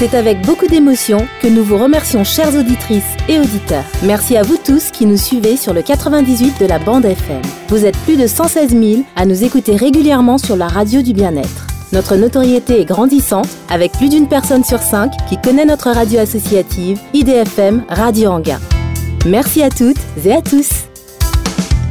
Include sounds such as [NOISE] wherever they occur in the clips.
C'est avec beaucoup d'émotion que nous vous remercions chères auditrices et auditeurs. Merci à vous tous qui nous suivez sur le 98 de la bande FM. Vous êtes plus de 116 000 à nous écouter régulièrement sur la radio du bien-être. Notre notoriété est grandissante avec plus d'une personne sur cinq qui connaît notre radio associative IDFM Radio Anguin. Merci à toutes et à tous.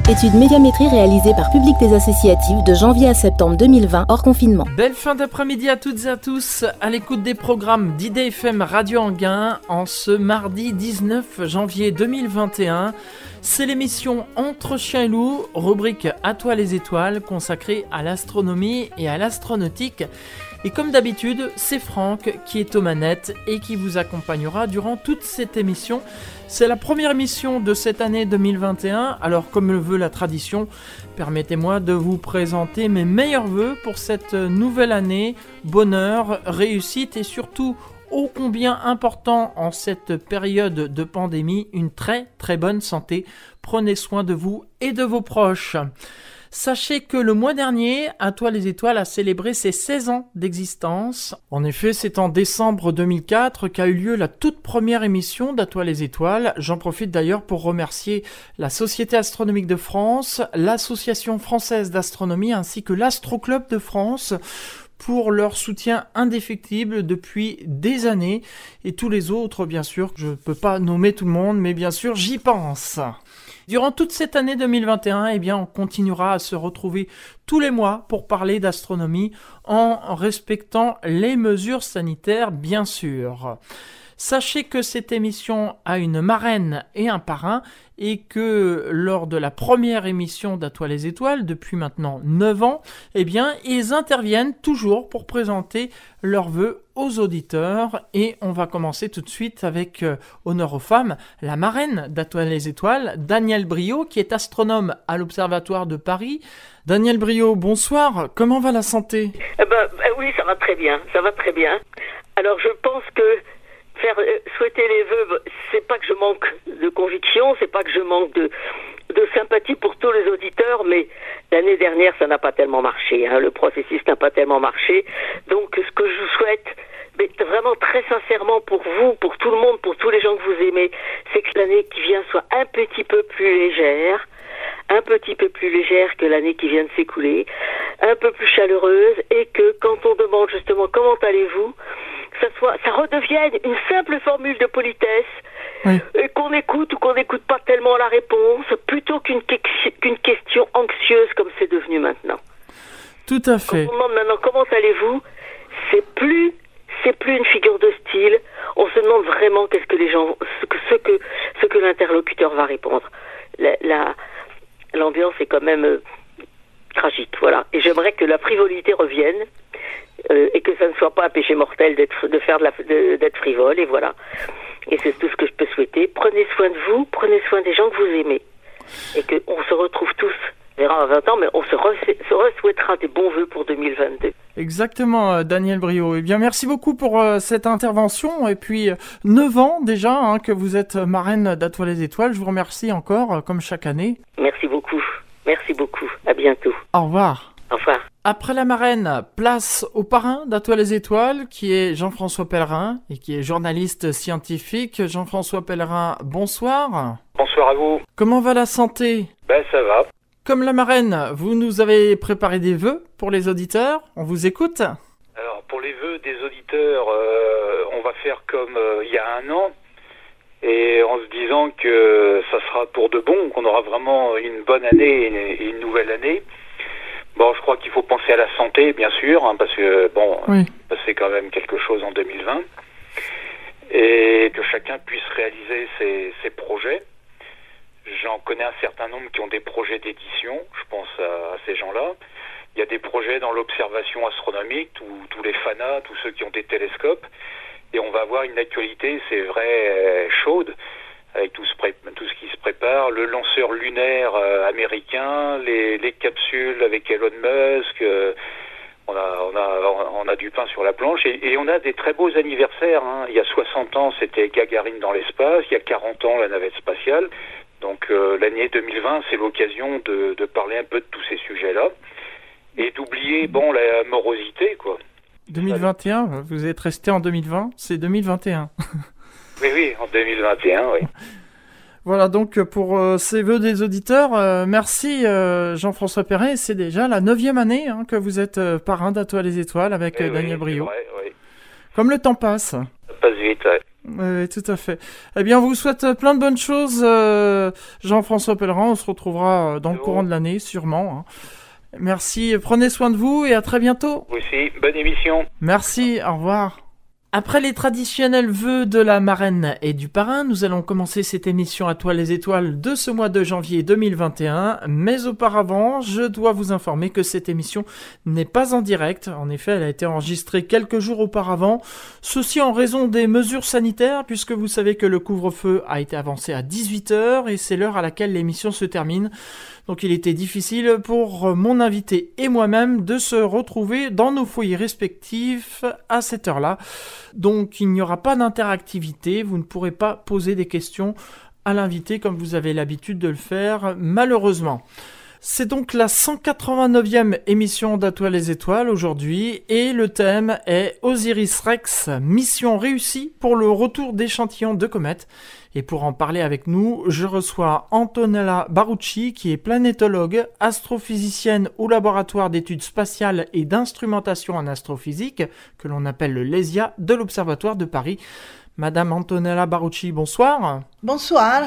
Étude médiamétrie réalisée par Public des Associatives de janvier à septembre 2020 hors confinement. Belle fin d'après-midi à toutes et à tous à l'écoute des programmes d'IDFM Radio Anguin en ce mardi 19 janvier 2021. C'est l'émission Entre chiens et loups, rubrique À toi les étoiles consacrée à l'astronomie et à l'astronautique. Et comme d'habitude, c'est Franck qui est aux manettes et qui vous accompagnera durant toute cette émission. C'est la première émission de cette année 2021, alors comme le veut la tradition, permettez-moi de vous présenter mes meilleurs voeux pour cette nouvelle année. Bonheur, réussite et surtout ô combien important en cette période de pandémie, une très très bonne santé. Prenez soin de vous et de vos proches. Sachez que le mois dernier, À toi les étoiles a célébré ses 16 ans d'existence. En effet, c'est en décembre 2004 qu'a eu lieu la toute première émission d'À toi les étoiles. J'en profite d'ailleurs pour remercier la Société astronomique de France, l'Association française d'astronomie ainsi que l'Astro Club de France pour leur soutien indéfectible depuis des années et tous les autres bien sûr, je ne peux pas nommer tout le monde mais bien sûr j'y pense. Durant toute cette année 2021, eh bien, on continuera à se retrouver tous les mois pour parler d'astronomie en respectant les mesures sanitaires, bien sûr. Sachez que cette émission a une marraine et un parrain et que lors de la première émission d'Atoile les étoiles, depuis maintenant 9 ans, eh bien, ils interviennent toujours pour présenter leurs vœux aux auditeurs et on va commencer tout de suite avec euh, honneur aux femmes, la marraine d'Atoile les étoiles, Daniel Brio, qui est astronome à l'Observatoire de Paris. Daniel Brio, bonsoir, comment va la santé? Eh ben, eh oui, ça va très bien, ça va très bien. Alors je pense que faire euh, souhaiter les vœux, c'est pas que je manque de conviction, c'est pas que je manque de, de sympathie pour tous les auditeurs, mais l'année dernière, ça n'a pas tellement marché. Hein, le processus n'a pas tellement marché. Donc, ce que je vous souhaite, mais vraiment très sincèrement pour vous, pour tout le monde, pour tous les gens que vous aimez, c'est que l'année qui vient soit un petit peu plus légère, un petit peu plus légère que l'année qui vient de s'écouler, un peu plus chaleureuse, et que quand on demande justement comment allez-vous, ça, soit, ça redevienne une simple formule de politesse, et qu'on écoute ou qu'on n'écoute pas tellement la réponse, plutôt qu'une qu'une question anxieuse comme c'est devenu maintenant. Tout à fait. on demande maintenant comment allez-vous, c'est plus c'est plus une figure de style. On se demande vraiment qu'est-ce que les gens, ce que ce que, ce que l'interlocuteur va répondre. La, l'ambiance est quand même euh, tragique, voilà. Et j'aimerais que la frivolité revienne euh, et que ça ne soit pas un péché mortel d'être de faire de d'être frivole et voilà. Et c'est tout ce que je peux souhaiter. Prenez soin de vous, prenez soin des gens que vous aimez et qu'on se retrouve tous. On verra à 20 ans, mais on se, re souhaitera des bons vœux pour 2022. Exactement, euh, Daniel Brio. Eh bien, merci beaucoup pour euh, cette intervention. Et puis, 9 ans déjà hein, que vous êtes marraine d'Atoile les Étoiles. Je vous remercie encore, comme chaque année. Merci beaucoup. Merci beaucoup. À bientôt. Au revoir. Au revoir. Après la marraine, place au parrain d'Atoile les Étoiles, qui est Jean-François Pellerin et qui est journaliste scientifique. Jean-François Pellerin, bonsoir. Bonsoir à vous. Comment va la santé? Ben ça va. Comme la marraine, vous nous avez préparé des vœux pour les auditeurs. On vous écoute Alors pour les vœux des auditeurs, euh, on va faire comme euh, il y a un an et en se disant que ça sera pour de bon, qu'on aura vraiment une bonne année et une nouvelle année. Bon, je crois qu'il faut penser à la santé, bien sûr, hein, parce que bon, c'est quand même quelque chose en 2020, et que chacun puisse réaliser ses, projets. J'en connais un certain nombre qui ont des projets d'édition, je pense à, ces gens-là. Il y a des projets dans l'observation astronomique, tous les fanas, tous ceux qui ont des télescopes, et on va avoir une actualité, c'est vrai, chaude avec tout ce, tout ce qui se prépare, le lanceur lunaire euh, américain, les, les, capsules avec Elon Musk. Euh, on, a, on, a, on a du pain sur la planche et, on a des très beaux anniversaires. Hein. Il y a 60 ans, c'était Gagarine dans l'espace. Il y a 40 ans, la navette spatiale. Donc euh, l'année 2020, c'est l'occasion de, de parler un peu de tous ces sujets-là et d'oublier bon la morosité quoi. 2021 Vous êtes resté en 2020 C'est 2021. [LAUGHS] oui, oui, en 2021, oui. Voilà donc pour euh, ces vœux des auditeurs. Euh, merci euh, Jean-François Perret. C'est déjà la neuvième année hein, que vous êtes parrain d'Atoile les Étoiles avec Daniel Brio. oui. Comme le temps passe. Ça passe vite, ouais. Oui, tout à fait. Eh bien, on vous souhaite plein de bonnes choses, Jean-François Pellerin. On se retrouvera dans le courant de l'année, sûrement. Hein. Merci, prenez soin de vous et à très bientôt. Vous aussi, bonne émission. Merci, au revoir. Après les traditionnels vœux de la marraine et du parrain, nous allons commencer cette émission à toi les étoiles de ce mois de janvier 2021. Mais auparavant, je dois vous informer que cette émission n'est pas en direct. En effet, elle a été enregistrée quelques jours auparavant. Ceci en raison des mesures sanitaires, puisque vous savez que le couvre-feu a été avancé à 18h et c'est l'heure à laquelle l'émission se termine. Donc il était difficile pour mon invité et moi-même de se retrouver dans nos foyers respectifs à cette heure-là. Donc il n'y aura pas d'interactivité, vous ne pourrez pas poser des questions à l'invité comme vous avez l'habitude de le faire malheureusement. C'est donc la 189e émission d'Atoile les étoiles aujourd'hui et le thème est Osiris Rex, mission réussie pour le retour d'échantillons de comètes. Et pour en parler avec nous, je reçois Antonella Barucci, qui est planétologue, astrophysicienne au laboratoire d'études spatiales et d'instrumentation en astrophysique, que l'on appelle le LESIA, de l'Observatoire de Paris. Madame Antonella Barucci, bonsoir. Bonsoir.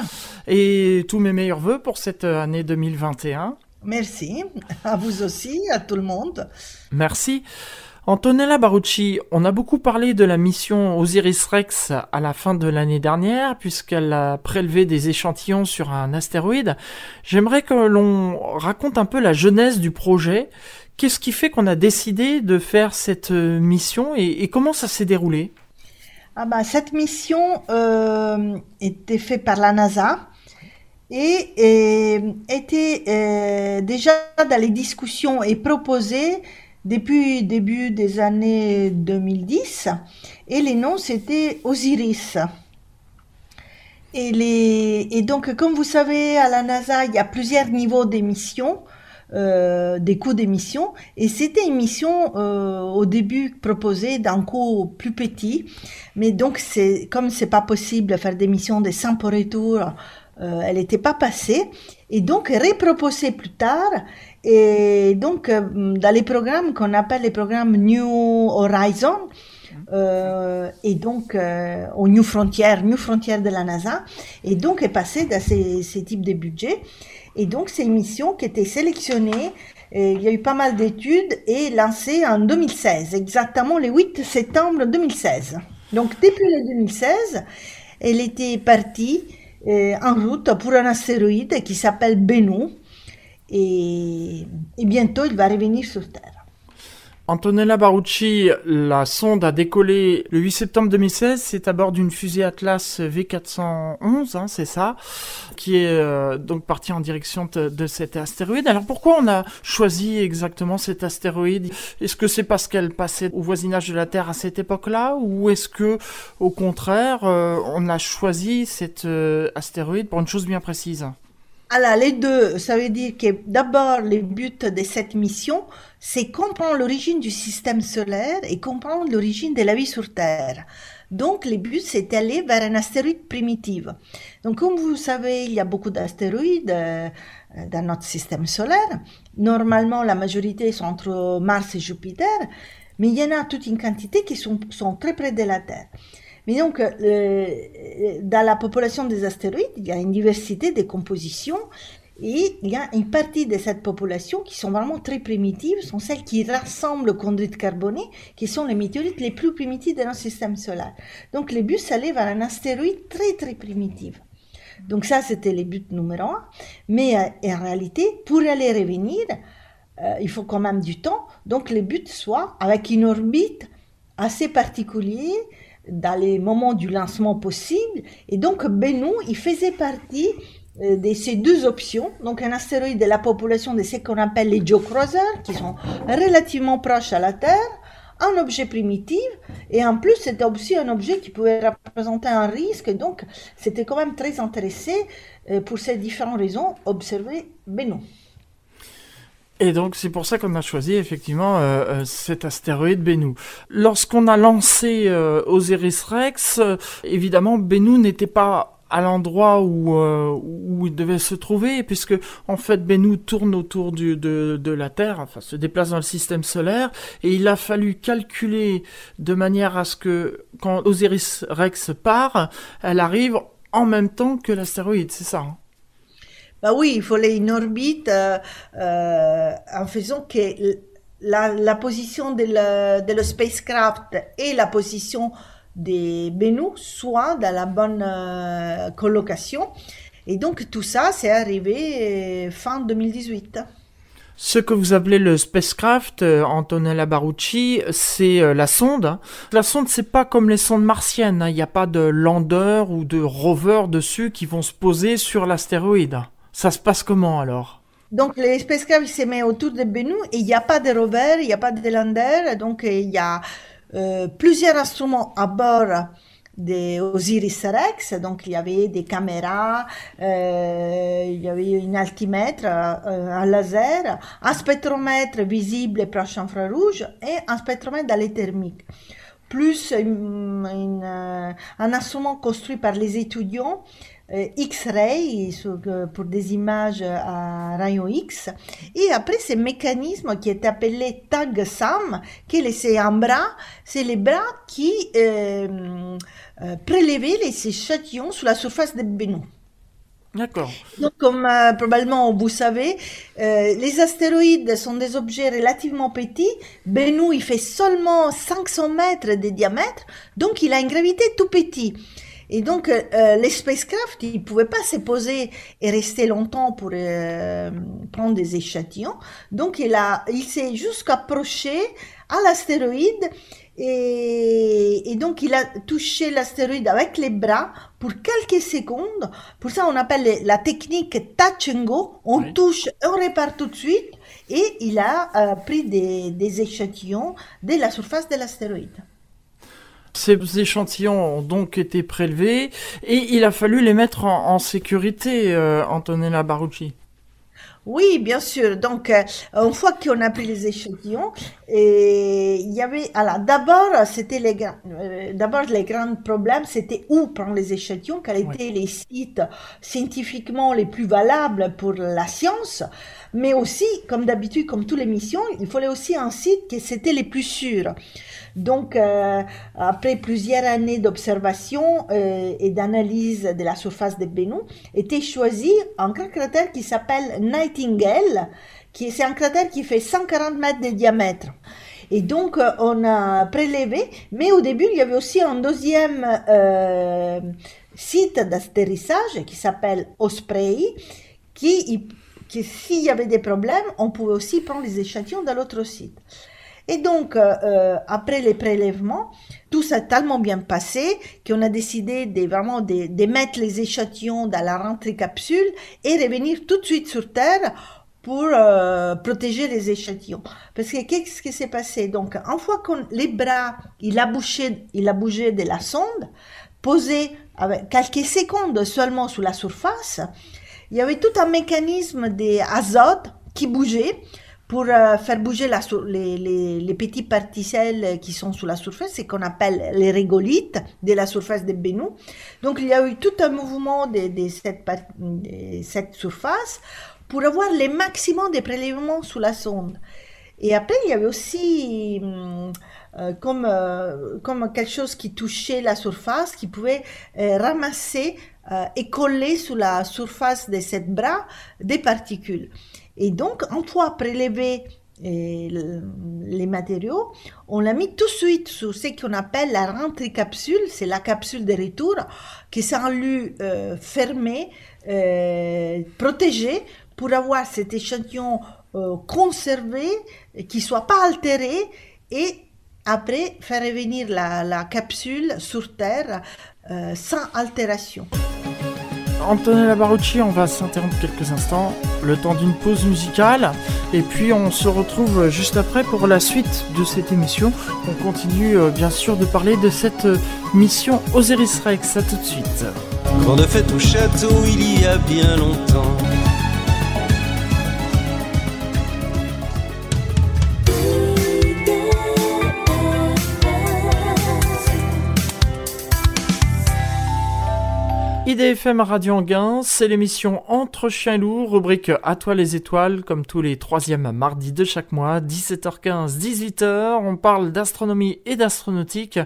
Et tous mes meilleurs voeux pour cette année 2021. Merci. [LAUGHS] À vous aussi, à tout le monde. Merci. Antonella Barucci, on a beaucoup parlé de la mission Osiris Rex à la fin de l'année dernière, puisqu'elle a prélevé des échantillons sur un astéroïde. J'aimerais que l'on raconte un peu la genèse du projet. Qu'est-ce qui fait qu'on a décidé de faire cette euh, mission et, comment ça s'est déroulé? Ah bah, Cette mission euh, était faite par la NASA et, était euh, déjà dans les discussions et proposée depuis début des années 2010 et les noms c'était Osiris. Et, les, et donc, comme vous savez, à la NASA, il y a plusieurs niveaux d'émission, euh, des coûts d'émission, et c'était une mission euh, au début proposée d'un coût plus petit, mais donc c'est comme c'est pas possible de faire des missions de 100 pour retour, euh, elle n'était pas passée, et donc reproposée plus tard, et donc, euh, dans les programmes qu'on appelle les programmes New Horizon, euh, et donc euh, au New Frontier, New Frontier de la NASA, et donc est passé dans ces, ces types de budgets. Et donc, c'est une mission qui était sélectionnée, il y a eu pas mal d'études, et lancée en 2016, exactement le 8 septembre 2016. Donc, depuis le 2016, elle était partie en route pour un astéroïde qui s'appelle Bennu, et, bientôt il va revenir sur Terre. Antonella Barucci, la sonde a décollé le 8 septembre 2016. C'est à bord d'une fusée Atlas V411, hein, c'est ça, qui est euh, donc partie en direction de, cet astéroïde. Alors pourquoi on a choisi exactement cet astéroïde? Est-ce que c'est parce qu'elle passait au voisinage de la Terre à cette époque-là, ou est-ce que, au contraire, euh, on a choisi cet euh, astéroïde pour une chose bien précise? Alors, les deux, ça veut dire que d'abord, le but de cette mission, c'est comprendre l'origine du système solaire et comprendre l'origine de la vie sur Terre. Donc, le but, c'est d'aller vers un astéroïde primitif. Donc, comme vous savez, il y a beaucoup d'astéroïdes euh, dans notre système solaire. Normalement, la majorité sont entre Mars et Jupiter, mais il y en a toute une quantité qui sont, sont très près de la Terre. Mais donc, euh, dans la population des astéroïdes, il y a une diversité de compositions et il y a une partie de cette population qui sont vraiment très primitives, sont celles qui rassemblent le chondrites carbonées, qui sont les météorites les plus primitifs de notre système solaire. Donc, le but, c'est vers un astéroïde très, très primitif. Donc ça, c'était le but numéro un. Mais euh, en réalité, pour aller revenir, euh, il faut quand même du temps. Donc le but soit avec une orbite assez particulière, dans les moments du lancement possible. Et donc, Bennu, il faisait partie euh, de ces deux options. Donc, un astéroïde de la population de ce qu'on appelle les geocroiseurs, qui sont relativement proches à la Terre, un objet primitif, et en plus, c'était aussi un objet qui pouvait représenter un risque. Donc, c'était quand même très intéressé, euh, pour ces différentes raisons, observer Bennu. Et donc c'est pour ça qu'on a choisi effectivement cet astéroïde Bennu. Lorsqu'on a lancé Osiris Rex, évidemment Bennu n'était pas à l'endroit où, euh, où il devait se trouver, puisque en fait Bennu tourne autour du, de, de la Terre, enfin se déplace dans le système solaire, et il a fallu calculer de manière à ce que quand Osiris Rex part, elle arrive en même temps que l'astéroïde, c'est ça hein? Bah oui, il fallait une orbite euh, euh, en faisant que la, position de le, de le spacecraft et la position des Benous soit dans la bonne euh, colocation. Et donc tout ça, c'est arrivé euh, fin 2018. Ce que vous appelez le spacecraft, Antonella Barucci, c'est la sonde. La sonde, c'est pas comme les sondes martiennes. Hein. Il n'y a pas de lander ou de rover dessus qui vont se poser sur l'astéroïde. Ça se passe comment alors? Donc, le spacecraft se met autour de Bennu et il n'y a pas de rover, il n'y a pas de lander. Donc, il y a euh, plusieurs instruments à bord des Osiris Rex, donc il y avait des caméras, euh, il y avait une altimètre, euh, un laser, un spectromètre visible et proche infrarouge et un spectromètre d'aller thermique. Plus un instrument construit par les étudiants euh, X-ray euh, pour des images à rayons X. Et après, ce mécanisme qui est appelé tag SAM, qui est un bras, c'est les bras qui euh, euh prélevaient les échantillons sur la surface de Bennu. D'accord. Donc, comme probablement vous savez, les astéroïdes sont des objets relativement petits. Bennu, il fait seulement 500 mètres de diamètre, donc il a une gravité tout petit. Et donc, euh, euh, les spacecraft, ils ne pouvaient pas se poser et rester longtemps pour euh, prendre des échantillons. Donc, il, a, il s'est juste approché à l'astéroïde et, et, donc il a touché l'astéroïde avec les bras pour quelques secondes. Pour ça, on appelle la technique touch and go. On touche, on répare tout de suite. Et il a pris des, des échantillons de la surface de l'astéroïde. Ces échantillons ont donc été prélevés et il a fallu les mettre en, sécurité, euh, Antonella Barucci. Oui, bien sûr. Donc, euh, une fois qu'on a pris les échantillons, et il y avait, alors d'abord, c'était les euh, d'abord les grands problèmes, c'était où prendre les échantillons, quels étaient les sites scientifiquement les plus valables pour la science, mais aussi, comme d'habitude, comme toutes les missions, il fallait aussi un site qui c'était les plus sûrs. Donc, euh, après plusieurs années d'observation euh, et d'analyse de la surface de Bennu, était choisi un grand cratère qui s'appelle Nightingale, qui c'est un cratère qui fait 140 mètres de diamètre. Et donc, euh, on a prélevé, mais au début, il y avait aussi un deuxième site d'atterrissage qui s'appelle Osprey, qui, s'il y avait des problèmes, on pouvait aussi prendre les échantillons dans l'autre site. Et donc, euh, euh, après les prélèvements, tout s'est tellement bien passé qu'on a décidé de vraiment de, mettre les échantillons dans la rentrée capsule et revenir tout de suite sur Terre pour euh, protéger les échantillons. Parce que qu'est-ce qui s'est passé? Donc, une fois qu'on les bras, il a bougé, il a bougé de la sonde, posé avec quelques secondes seulement sous la surface, il y avait tout un mécanisme d'azote qui bougeait pour euh, faire bouger les, petites particelles qui sont sous la surface, c'est qu'on appelle les régolites de la surface de Bennu. Donc il y a eu tout un mouvement de, cette, surface pour avoir le maximum de prélèvements sous la sonde. Et après, il y avait aussi hum, euh, comme, euh, comme quelque chose qui touchait la surface, qui pouvait ramasser euh, et coller sur la surface de cette bras des particules. Et donc, une fois prélevé euh, les matériaux, on l'a mis tout de suite sur ce qu'on appelle la rentrée capsule, c'est la capsule de retour, qui est un lieu euh, euh, pour avoir cet échantillon euh, conservé, qui soit pas altéré, et après faire revenir la, capsule sur Terre euh, sans altération. Antonella Barucci, on va s'interrompre quelques instants, le temps d'une pause musicale, et puis on se retrouve juste après pour la suite de cette émission. On continue euh, bien sûr de parler de cette euh, mission Osiris Rex, à tout de suite. Grande fête au château il y a bien longtemps. IDFM Radio Anguin, c'est l'émission Entre chiens loups, rubrique À toi les étoiles, comme tous les troisièmes mardis de chaque mois, 17h15, 18h. On parle d'astronomie et d'astronautique.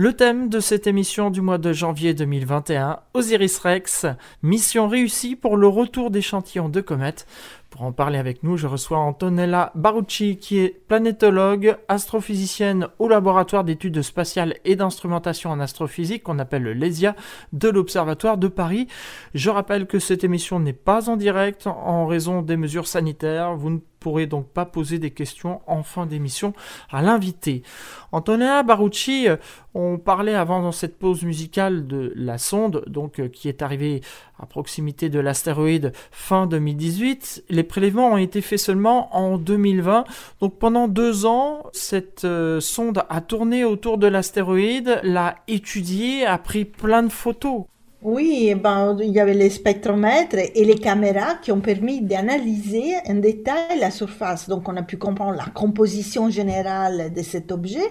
Le thème de cette émission du mois de janvier 2021, Osiris Rex, mission réussie pour le retour d'échantillons de comètes. Pour en parler avec nous, je reçois Antonella Barucci, qui est planétologue, astrophysicienne au laboratoire d'études spatiales et d'instrumentation en astrophysique, qu'on appelle le LESIA, de l'Observatoire de Paris. Je rappelle que cette émission n'est pas en direct en raison des mesures sanitaires. Vous pourrez donc pas poser des questions en fin d'émission à l'invité. Antonella Barucci, euh, on parlait avant dans cette pause musicale de la sonde, donc euh, qui est arrivée à proximité de l'astéroïde fin 2018. Les prélèvements ont été faits seulement en 2020. Donc pendant deux ans, cette euh, sonde a tourné autour de l'astéroïde, l'a étudié, a pris plein de photos. Oui, ben, il y avait les spectromètres et les caméras qui ont permis d'analyser en détail la surface. Donc, on a pu comprendre la composition générale de cet objet,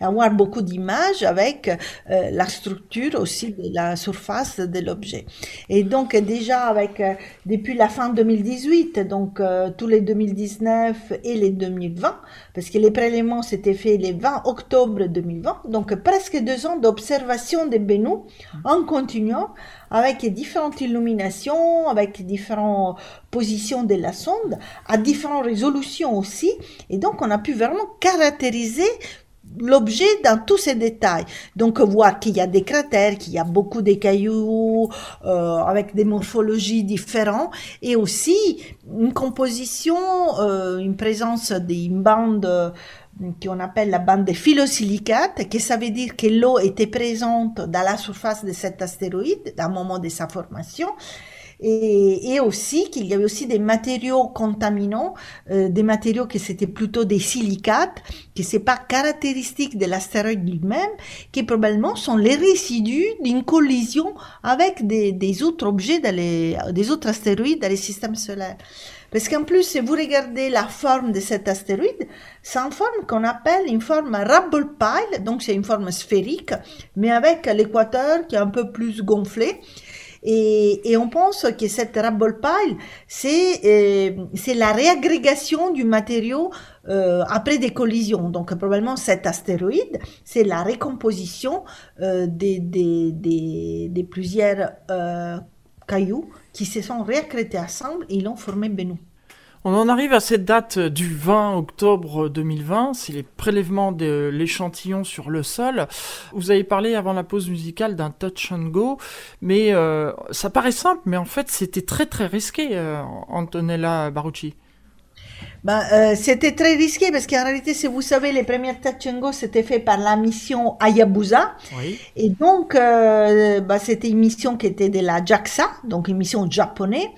et avoir beaucoup d'images avec euh, la structure aussi de la surface de l'objet. Et donc, déjà avec euh, depuis la fin 2018, donc euh, tous les 2019 et les 2020, parce que les prélèvements s'étaient faits le 20 octobre 2020, donc presque deux ans d'observation des Bennu en continuant avec différentes illuminations, avec différentes positions de la sonde, à différentes résolutions aussi. Et donc, on a pu vraiment caractériser l'objet dans tous ses détails. Donc voir qu'il y a des cratères, qu'il y a beaucoup de cailloux euh, avec des morphologies différentes et aussi une composition, euh, une présence d'une bande qu'on appelle la bande de phyllosilicates, que ça veut dire que l'eau était présente dans la surface de cet astéroïde à un moment de sa formation, et, et aussi qu'il y avait aussi des matériaux contaminants, euh, des matériaux que c'était plutôt des silicates, que c'est pas caractéristique de l'astéroïde lui-même, qui probablement sont les résidus d'une collision avec des, des autres objets, dans les, des autres astéroïdes dans les systèmes solaires. Parce qu'en plus, si vous regardez la forme de cet astéroïde, c'est une forme qu'on appelle une forme Rubble Pile, donc c'est une forme sphérique, mais avec l'équateur qui est un peu plus gonflé. Et, on pense que cette Rubble Pile, c'est euh, c'est la réagrégation du matériau euh, après des collisions. Donc probablement cet astéroïde, c'est la récomposition euh, des, des, des, des, plusieurs euh, cailloux qui se sont réaccrétés ensemble et ils ont formé Bennu. On en arrive à cette date du 20 octobre 2020, c'est les prélèvements de l'échantillon sur le sol. Vous avez parlé avant la pause musicale d'un touch and go, mais euh, ça paraît simple, mais en fait c'était très très risqué, euh, Antonella Barucci. Ben, euh, c'était très risqué parce qu'en réalité, si vous savez, les premières touch and go c'était fait par la mission Hayabusa. Oui. Et donc, euh, ben, c'était une mission qui était de la JAXA, donc une mission japonaise.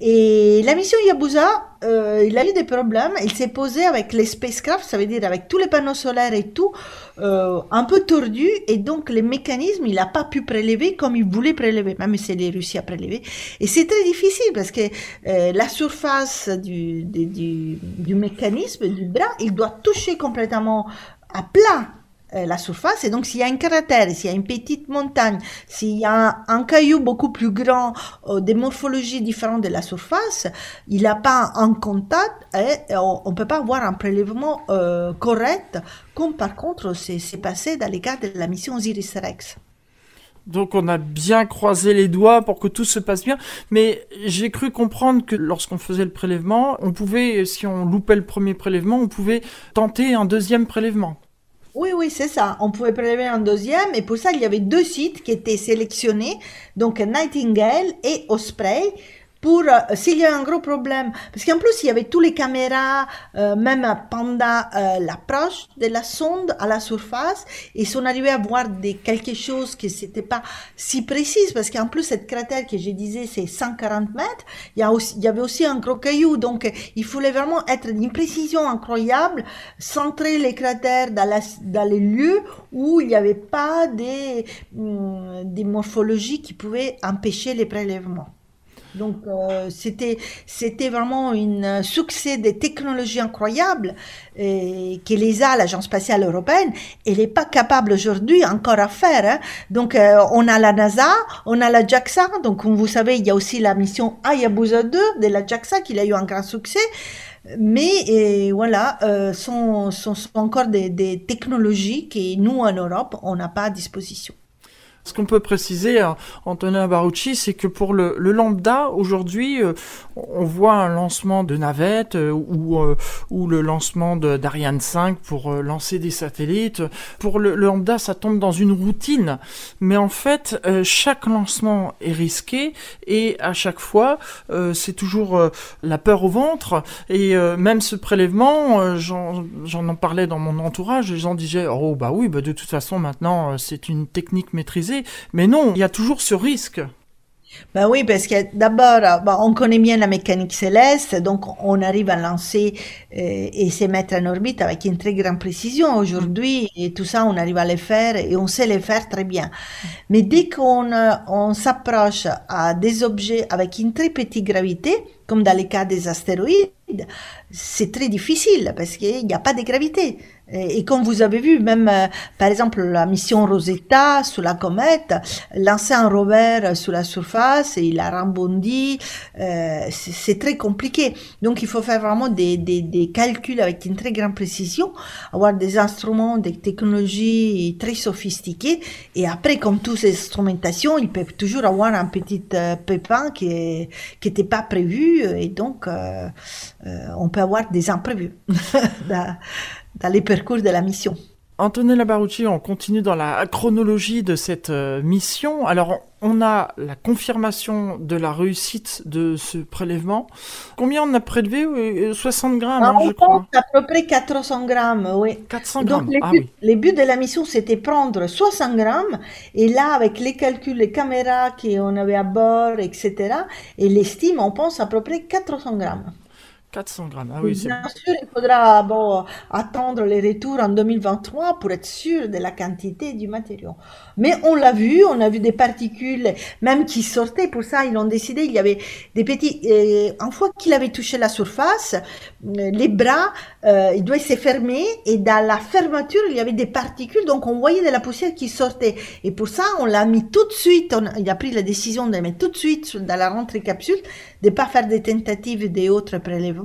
Et la mission Yabusa, euh, il a eu des problèmes. Il s'est posé avec les spacecraft, ça veut dire avec tous les panneaux solaires et tout, euh, un peu tordu. Et donc, les mécanismes, il n'a pas pu prélever comme il voulait prélever, même s'il a réussi à prélever. Et c'est très difficile parce que euh, la surface du, du, mécanisme, du bras, il doit toucher complètement à plat la surface. Et donc, s'il y a un cratère, s'il y a une petite montagne, s'il y a un, caillou beaucoup plus grand, euh, des morphologies différentes de la surface, il n'a pas un contact et on ne peut pas avoir un prélèvement euh, correct, comme par contre c'est passé dans les cas de la mission Osiris-Rex. Donc on a bien croisé les doigts pour que tout se passe bien, mais j'ai cru comprendre que lorsqu'on faisait le prélèvement, on pouvait, si on loupait le premier prélèvement, on pouvait tenter un deuxième prélèvement. Oui, oui, c'est ça. On pouvait prélever un deuxième et pour ça, il y avait deux sites qui étaient sélectionnés, donc Nightingale et Osprey, pour euh, s'il y a un gros problème, parce qu'en plus il y avait tous les caméras, euh, même pendant euh, l'approche de la sonde à la surface, et si on arrivait à voir des, quelque chose qui c'était pas si précis, parce qu'en plus cette cratère que je disais c'est 140 mètres, il y, a aussi, il y avait aussi un gros caillou, donc il fallait vraiment être d'une précision incroyable, centrer les cratères dans, la, dans les lieux où il n'y avait pas des, hum, des morphologies qui pouvaient empêcher les prélèvements. Donc euh, c'était c'était vraiment un succès des technologies incroyables et, que les a l'agence spatiale européenne. Elle n'est pas capable aujourd'hui encore à faire. Hein. Donc euh, on a la NASA, on a la JAXA. Donc comme vous savez, il y a aussi la mission Hayabusa 2 de la JAXA qui a eu un grand succès. Mais voilà, euh, sont, sont, encore des technologies que nous en Europe on n'a pas à disposition. Ce qu'on peut préciser, euh, Antonin Barucci, c'est que pour le, lambda, aujourd'hui, euh, on voit un lancement de navettes euh, ou, ou le lancement d'Ariane 5 pour lancer des satellites. Pour le, lambda, ça tombe dans une routine. Mais en fait, chaque lancement est risqué et à chaque fois, c'est toujours la peur au ventre. Et même ce prélèvement, j'en en parlais dans mon entourage, les gens disaient, oh bah oui, bah de toute façon, maintenant, c'est une technique maîtrisée mais non, il y a toujours ce risque. Ben oui, parce que d'abord, ben, on connaît bien la mécanique céleste, donc on arrive à lancer euh, et se mettre en orbite avec une très grande précision aujourd'hui, et tout ça, on arrive à le faire et on sait le faire très bien. Mais dès qu'on on s'approche à des objets avec une très petite gravité, comme dans le cas des astéroïdes, c'est très difficile parce qu'il n'y a pas de gravité. Et, comme vous avez vu, même euh, par exemple la mission Rosetta sur la comète, lancer un rover sur la surface et il a rebondi, euh, c'est très compliqué. Donc il faut faire vraiment des, des, des, calculs avec une très grande précision, avoir des instruments, des technologies très sophistiquées. Et après, comme toutes ces instrumentations, ils peuvent toujours avoir un petit euh, pépin qui n'était pas prévu et donc euh, on peut avoir des imprévus. [LAUGHS] dans les parcours de la mission. Antonella Barucci, on continue dans la chronologie de cette euh, mission. Alors, on a la confirmation de la réussite de ce prélèvement. Combien on a prélevé? 60 euh, grammes, hein, je crois. À peu près 400 grammes, oui. 400 grammes. Donc, les, ah, buts, oui. les buts de la mission, c'était prendre 60 grammes. Et là, avec les calculs, les caméras qu'on avait à bord, etc., et l'estime, on pense à peu près 400 grammes. 400 grammes, ah oui, Bien sûr, il faudra bon, attendre les retours en 2023 pour être sûr de la quantité du matériau. Mais on l'a vu, on a vu des particules même qui sortaient. Pour ça, ils ont décidé, il y avait des petits... Euh, une fois qu'il avait touché la surface, euh, les bras, euh, il doit se fermer et dans la fermeture, il y avait des particules. Donc, on voyait de la poussière qui sortait. Et pour ça, on l'a mis tout de suite. On, il a pris la décision de mettre tout de suite dans la rentrée capsule, de pas faire des tentatives des autres prélèvements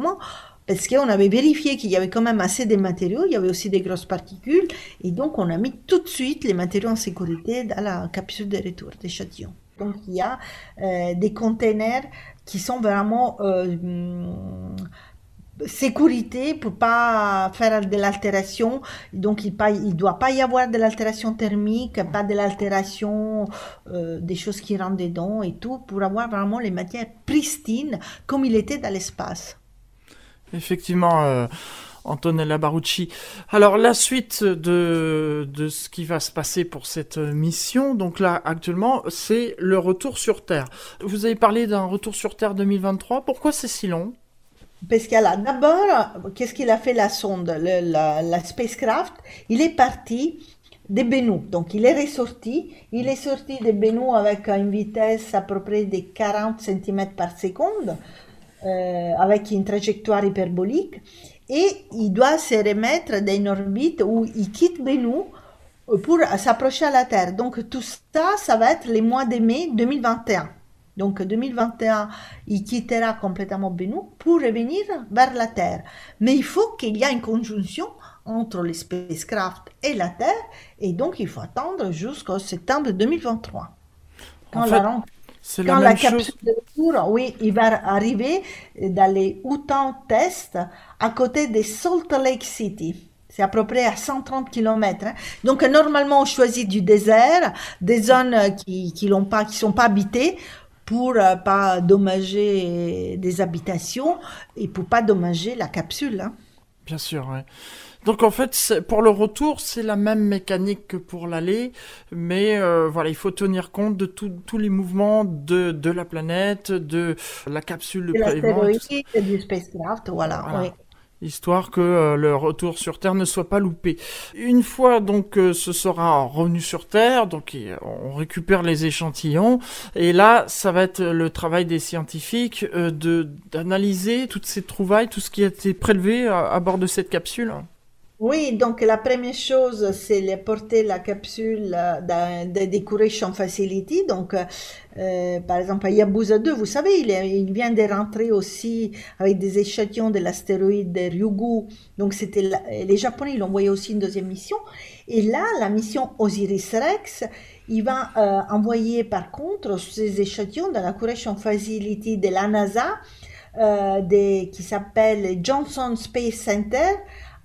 parce qu'on avait vérifié qu'il y avait quand même assez de matériaux, il y avait aussi des grosses particules, et donc on a mis tout de suite les matériaux en sécurité dans la capsule de retour d'échantillon. Donc il y a euh, des containers qui sont vraiment euh, sécurité pour pas faire de l'altération. Donc il ne doit pas y avoir de l'altération thermique, pas de l'altération euh, des choses qui rentrent dedans et tout, pour avoir vraiment les matières pristines comme il était dans l'espace. Effectivement, euh, Antonella Barucci. Alors la suite de, de ce qui va se passer pour cette mission, donc là actuellement, c'est le retour sur Terre. Vous avez parlé d'un retour sur Terre 2023. Pourquoi c'est si long? Parce que là, d'abord, qu'est-ce qu'il a fait la sonde, la, la, spacecraft? Il est parti de Bennu. Donc, il est ressorti. Il est sorti de Bennu avec une vitesse à peu près de 40 cm par seconde. Euh, avec une trajectoire hyperbolique et il doit se remettre dans une orbite où il quitte Bennu pour s'approcher à la Terre. Donc tout ça, ça va être les mois de mai 2021. Donc 2021, il quittera complètement Bennu pour revenir vers la Terre. Mais il faut qu'il y ait une conjonction entre les spacecraft et la Terre, et donc il faut attendre jusqu'au septembre 2023. Quand en fait, la c'est la, la capsule de retour, oui, il va arriver dans les Utah Test à côté de Salt Lake City. C'est à peu près à 130 km. Hein. Donc normalement on choisit du désert, des zones qui qui l'ont pas, qui sont pas habitées pour euh, pas dommager des habitations et pour pas dommager la capsule. Hein. Bien sûr, oui. Donc en fait, pour le retour, c'est la même mécanique que pour l'aller, mais euh, voilà, il faut tenir compte de tous les mouvements de, de la planète, de la capsule de prélèvement. du spacecraft, voilà. voilà. histoire que euh, le retour sur Terre ne soit pas loupé. Une fois donc ce sera revenu sur Terre, donc on récupère les échantillons, et là ça va être le travail des scientifiques de d'analyser toutes ces trouvailles, tout ce qui a été prélevé à bord de cette capsule. Oui, donc la première chose, c'est de porter la capsule euh, dans des Decoration Facility. Donc, euh, par exemple, à Yabusa 2, vous savez, il, vient de rentrer aussi avec des échantillons de l'astéroïde Ryugu. Donc, c'était les Japonais, l'ont envoyé aussi une deuxième mission. Et là, la mission Osiris-Rex, il va euh, envoyer par contre ces échantillons dans la Curation Facility de la NASA, euh, qui s'appelle Johnson Space Center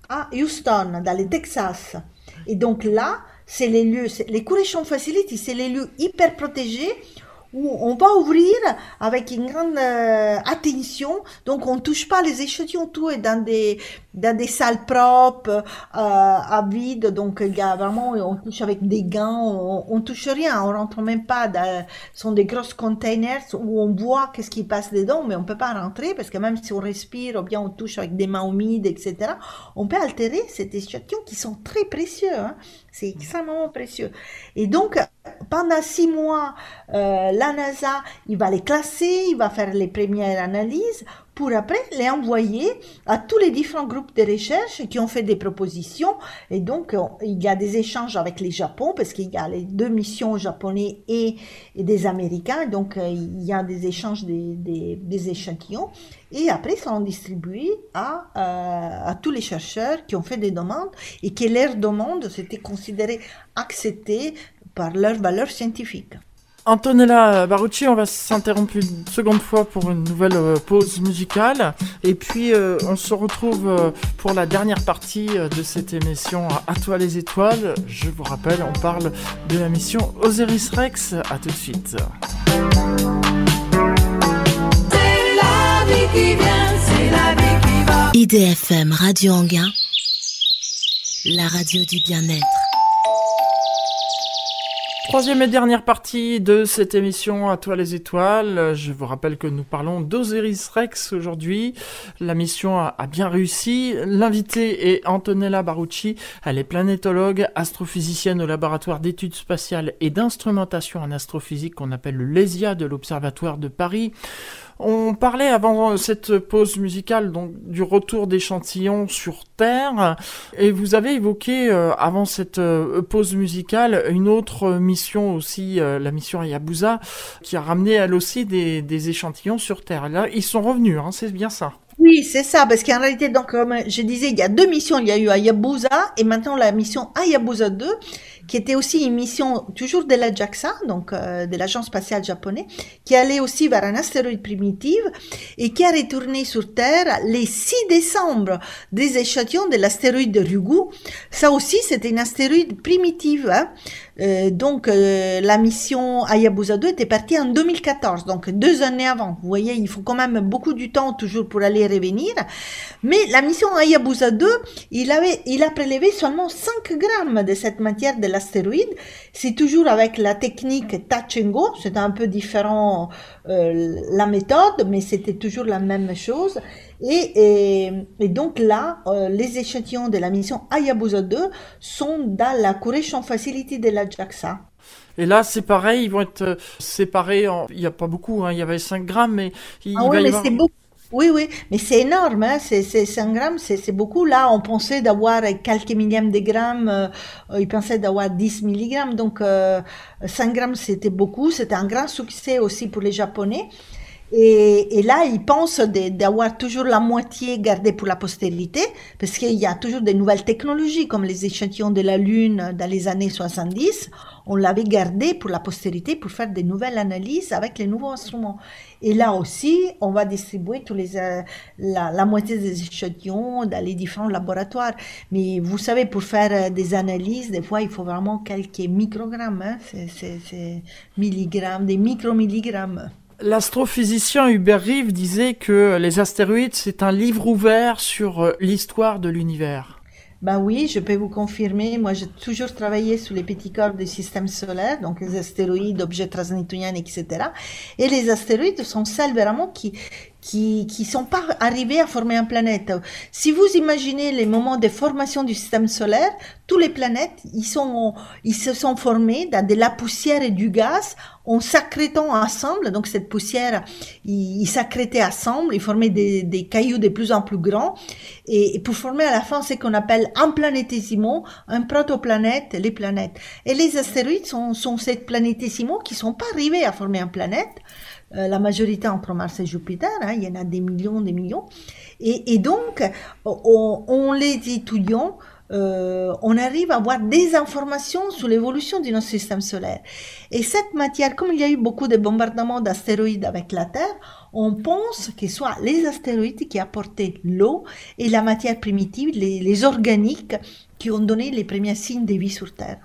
à Houston, dans le Texas. Et donc là, c'est les lieux, les Curation Facility, c'est les lieux hyper protégés où on va ouvrir avec une grande euh, attention. Donc on touche pas les échantillons, tout est dans des dans des salles propres, euh, à vide. Donc il y a vraiment, on touche avec des gants, on, on touche rien, on rentre même pas. Ce sont des grosses containers où on voit qu'est-ce qui passe dedans, mais on peut pas rentrer parce que même si on respire ou bien on touche avec des mains humides, etc., on peut altérer ces échantillons qui sont très précieux. Hein. C'est extrêmement précieux. Et donc, pendant six mois, euh, la NASA, il va les classer, il va faire les premières analyses pour après les envoyer à tous les différents groupes de recherche qui ont fait des propositions. Et donc, il y a des échanges avec les Japon, parce qu'il y a les deux missions japonais et, des Américains. Donc, euh, il y a des échanges des, des, échantillons. Et après, ils seront distribués à, euh, à tous les chercheurs qui ont fait des demandes et que leurs demandes c'était considéré acceptées par leur valeur scientifique. Antonella Barucci, on va s'interrompre une seconde fois pour une nouvelle euh, pause musicale. Et puis, euh, on se retrouve euh, pour la dernière partie de cette émission À toi les étoiles. Je vous rappelle, on parle de la mission Osiris Rex. À tout de suite. IDFM Radio Anguin, la radio du bien-être. Troisième et dernière partie de cette émission À toi les étoiles. Je vous rappelle que nous parlons d'Osiris Rex aujourd'hui. La mission a, bien réussi. L'invité est Antonella Barucci. Elle est planétologue, astrophysicienne au laboratoire d'études spatiales et d'instrumentation en astrophysique qu'on appelle le LESIA de l'Observatoire de Paris. On parlait avant cette pause musicale du retour d'échantillons sur Terre et vous avez évoqué euh, avant cette euh, pause musicale une autre mission aussi, euh, la mission Hayabusa, qui a ramené elle aussi des, échantillons sur Terre. Là, ils sont revenus, hein, c'est bien ça. Oui, c'est ça, parce qu'en réalité, donc, comme je disais, il y a deux missions. Il y a eu Hayabusa et maintenant la mission Hayabusa 2 qui était aussi une mission toujours de la JAXA, donc euh, de l'agence spatiale japonaise, qui allait aussi vers un astéroïde primitif et qui a retourné sur Terre les 6 décembre des échantillons de l'astéroïde de Ryugu. Ça aussi, c'était une astéroïde primitive. Hein. Euh, donc euh, la mission Hayabusa 2 était partie en 2014, donc deux années avant. Vous voyez, il faut quand même beaucoup du temps toujours pour aller revenir. Mais la mission Hayabusa 2, il, avait, il a prélevé seulement 5 grammes de cette matière de l'astéroïde. C'est toujours avec la technique touch and go. C'est un peu différent euh, la méthode, mais c'était toujours la même chose. Et, et, donc là, euh, les échantillons de la mission Hayabusa 2 sont dans la correction facility de la JAXA. Et là, c'est pareil, ils vont être euh, séparés. Il n'y a pas beaucoup, hein, il y avait 5 grammes, mais il, ah va y avoir... beaucoup. Oui, oui, mais c'est énorme, hein? c'est 5 grammes, c'est beaucoup. Là, on pensait d'avoir quelques millièmes de grammes, euh, ils pensaient d'avoir 10 milligrammes, donc euh, 5 grammes, c'était beaucoup. C'était un grand succès aussi pour les Japonais. Et, et, là, ils pensent d'avoir toujours la moitié gardée pour la postérité, parce qu'il y a toujours des nouvelles technologies, comme les échantillons de la Lune dans les années 70. On l'avait gardé pour la postérité pour faire des nouvelles analyses avec les nouveaux instruments. Et là aussi, on va distribuer tous les, euh, la, moitié des échantillons dans les différents laboratoires. Mais vous savez, pour faire euh, des analyses, des fois, il faut vraiment quelques microgrammes, hein? c'est milligrammes, des micromilligrammes. L'astrophysicien Hubert Reeve disait que les astéroïdes, c'est un livre ouvert sur euh, l'histoire de l'univers. Ben oui, je peux vous confirmer. Moi, j'ai toujours travaillé sur les petits corps du système solaire, donc les astéroïdes, objets transneptuniens, etc. Et les astéroïdes sont celles vraiment qui, qui qui sont pas arrivés à former une planète. Si vous imaginez les moments de formation du système solaire, tous les planètes, ils se sont formés dans de la poussière et du gaz en s'accrétant ensemble. Donc cette poussière, ils, s'accrétaient ensemble, ils formaient des, cailloux de plus en plus grands et, et pour former à la fin ce qu'on appelle un planétésimo, un protoplanète, les planètes. Et les astéroïdes sont, sont ces planétésimaux qui sont pas arrivés à former une planète. Euh, la majorité entre Mars et Jupiter, hein, il y en a des millions, des millions. Et, donc, on, les étudiant, euh, on arrive à avoir des informations sur l'évolution de notre système solaire. Et cette matière, comme il y a eu beaucoup de bombardements d'astéroïdes avec la Terre, on pense que soit les astéroïdes qui apportaient l'eau et la matière primitive, les, les organiques, qui ont donné les premiers signes de vie sur Terre.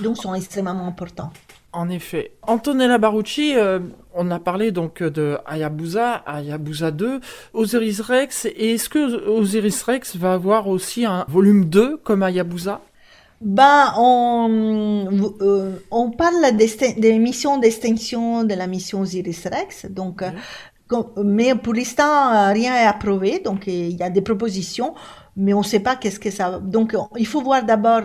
Donc, sont extrêmement importants. En effet. Antonella Barucci, euh, on a parlé donc de Hayabusa, Hayabusa 2, Osiris Rex. Et est-ce que Osiris Rex va avoir aussi un volume 2 comme Hayabusa? Ben, on, euh, on parle des missions d'extinction de la mission Osiris Rex. Donc, oui. mais pour l'instant, rien n'est approuvé. Donc, il y a des propositions mais on ne sait pas qu'est-ce que ça. Donc, il faut voir d'abord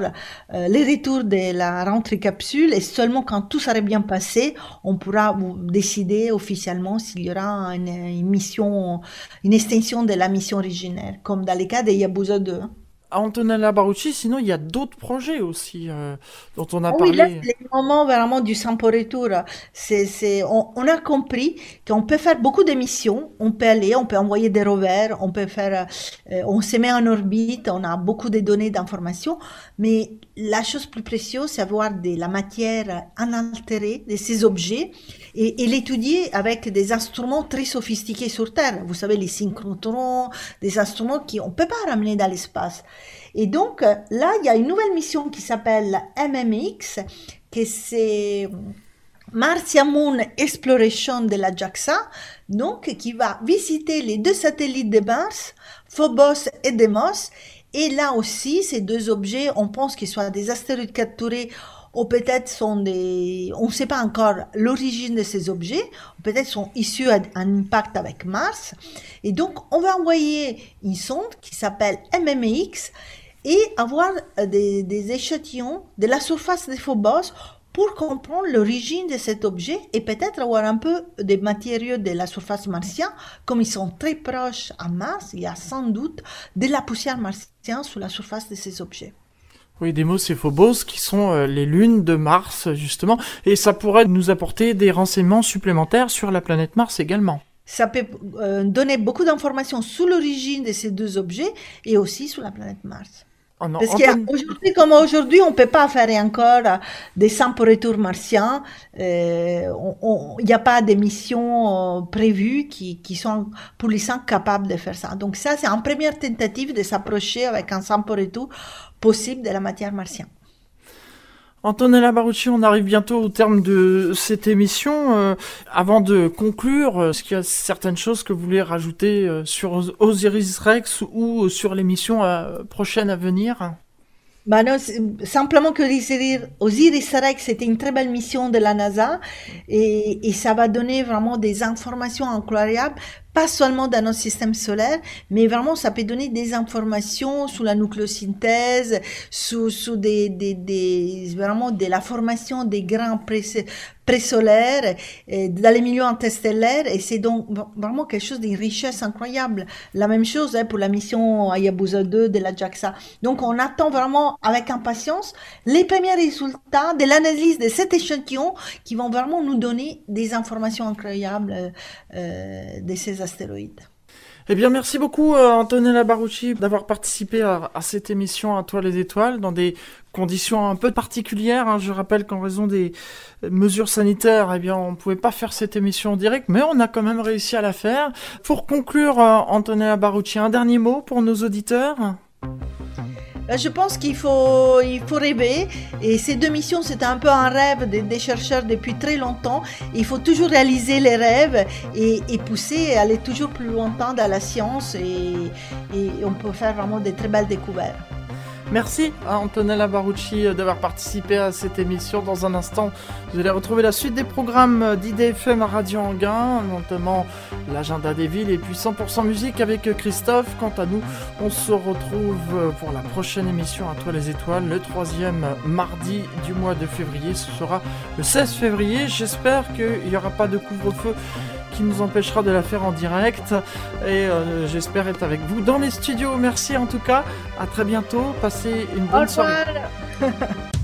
euh, les retours de la rentrée capsule et seulement quand tout sera bien passé, on pourra décider officiellement s'il y aura une, mission, une extension de la mission originaire, comme dans le cas de Yabusa 2 à Antonella Barucci, sinon il y a d'autres projets aussi euh, dont on a oui, parlé. Là, c'est le moment vraiment du Sampo Retour. C'est, c'est, on, on, a compris qu'on peut faire beaucoup d'émissions, on peut aller, on peut envoyer des rovers, on peut faire, euh, on se met en orbite, on a beaucoup de données d'informations, mais la chose plus précieuse, c'est avoir de la matière inaltérée de ces objets et, et l'étudier avec des instruments très sophistiqués sur Terre. Vous savez, les synchrotrons, des instruments qui on peut pas ramener dans l'espace. Et donc là, il y a une nouvelle mission qui s'appelle MMX, que c'est Martian Moon Exploration de la JAXA, donc qui va visiter les deux satellites de Mars, Phobos et Deimos. Et là aussi, ces deux objets, on pense qu'ils soient des astéroïdes capturés ou peut-être sont des, on ne sait pas encore l'origine de ces objets, peut-être sont issus d'un impact avec Mars. Et donc, on va envoyer une sonde qui s'appelle MMX et avoir des, des, échantillons de la surface des Phobos pour comprendre l'origine de cet objet et peut-être avoir un peu des matériaux de la surface martienne, comme ils sont très proches à Mars, il y a sans doute de la poussière martienne sur la surface de ces objets. Oui, Deimos et Phobos qui sont euh, les lunes de Mars justement, et ça pourrait nous apporter des renseignements supplémentaires sur la planète Mars également. Ça peut euh, donner beaucoup d'informations sur l'origine de ces deux objets et aussi sur la planète Mars. Oh non, Parce qu'aujourd'hui, comme aujourd'hui, on ne peut pas faire encore des simples retours martiens. Il n'y a pas de missions euh, prévues qui, qui sont pour l'instant capables de faire ça. Donc ça, c'est une première tentative de s'approcher avec un simple retour possible de la matière martienne. Antonella Barucci, on arrive bientôt au terme de cette émission. Euh, avant de conclure, est-ce qu'il y a certaines choses que vous voulez rajouter euh, sur Osiris Rex ou sur l'émission euh, prochaine à venir? Bah non, simplement que Osiris Rex, c'était une très belle mission de la NASA et ça va donner vraiment des informations incroyables pas seulement dans notre système solaire, mais vraiment ça peut donner des informations sur la nucléosynthèse, sur, des, vraiment de la formation des grains présolaires dans les milieux interstellaires et c'est donc vraiment quelque chose d'une richesse incroyable. La même chose hein, pour la mission Hayabusa 2 de la JAXA. Donc on attend vraiment avec impatience les premiers résultats de l'analyse de cet échantillon qui vont vraiment nous donner des informations incroyables euh, de ces astéroïdes. Eh bien, merci beaucoup, euh, Antonella Barucci, d'avoir participé à, cette émission à toi les étoiles dans des conditions un peu particulières. Hein. Je rappelle qu'en raison des mesures sanitaires, eh bien, on ne pouvait pas faire cette émission en direct, mais on a quand même réussi à la faire. Pour conclure, euh, Antonella Barucci, un dernier mot pour nos auditeurs? Je pense qu'il faut, il faut rêver. Et ces deux missions, c'était un peu un rêve des, chercheurs depuis très longtemps. Il faut toujours réaliser les rêves et, et pousser, aller toujours plus longtemps dans la science. Et, et, on peut faire vraiment des très belles découvertes. Merci à Antonella Barucci d'avoir participé à cette émission. Dans un instant, vous allez retrouver la suite des programmes d'IDFM à Radio Anguin, notamment l'agenda des villes et puis 100% musique avec Christophe. Quant à nous, on se retrouve pour la prochaine émission à Toi les Étoiles, le troisième mardi du mois de février. Ce sera le 16 février. J'espère qu'il n'y aura pas de couvre-feu qui nous empêchera de la faire en direct. Et euh, j'espère être avec vous dans les studios. Merci en tout cas. À très bientôt. Passez une bonne soirée. [LAUGHS]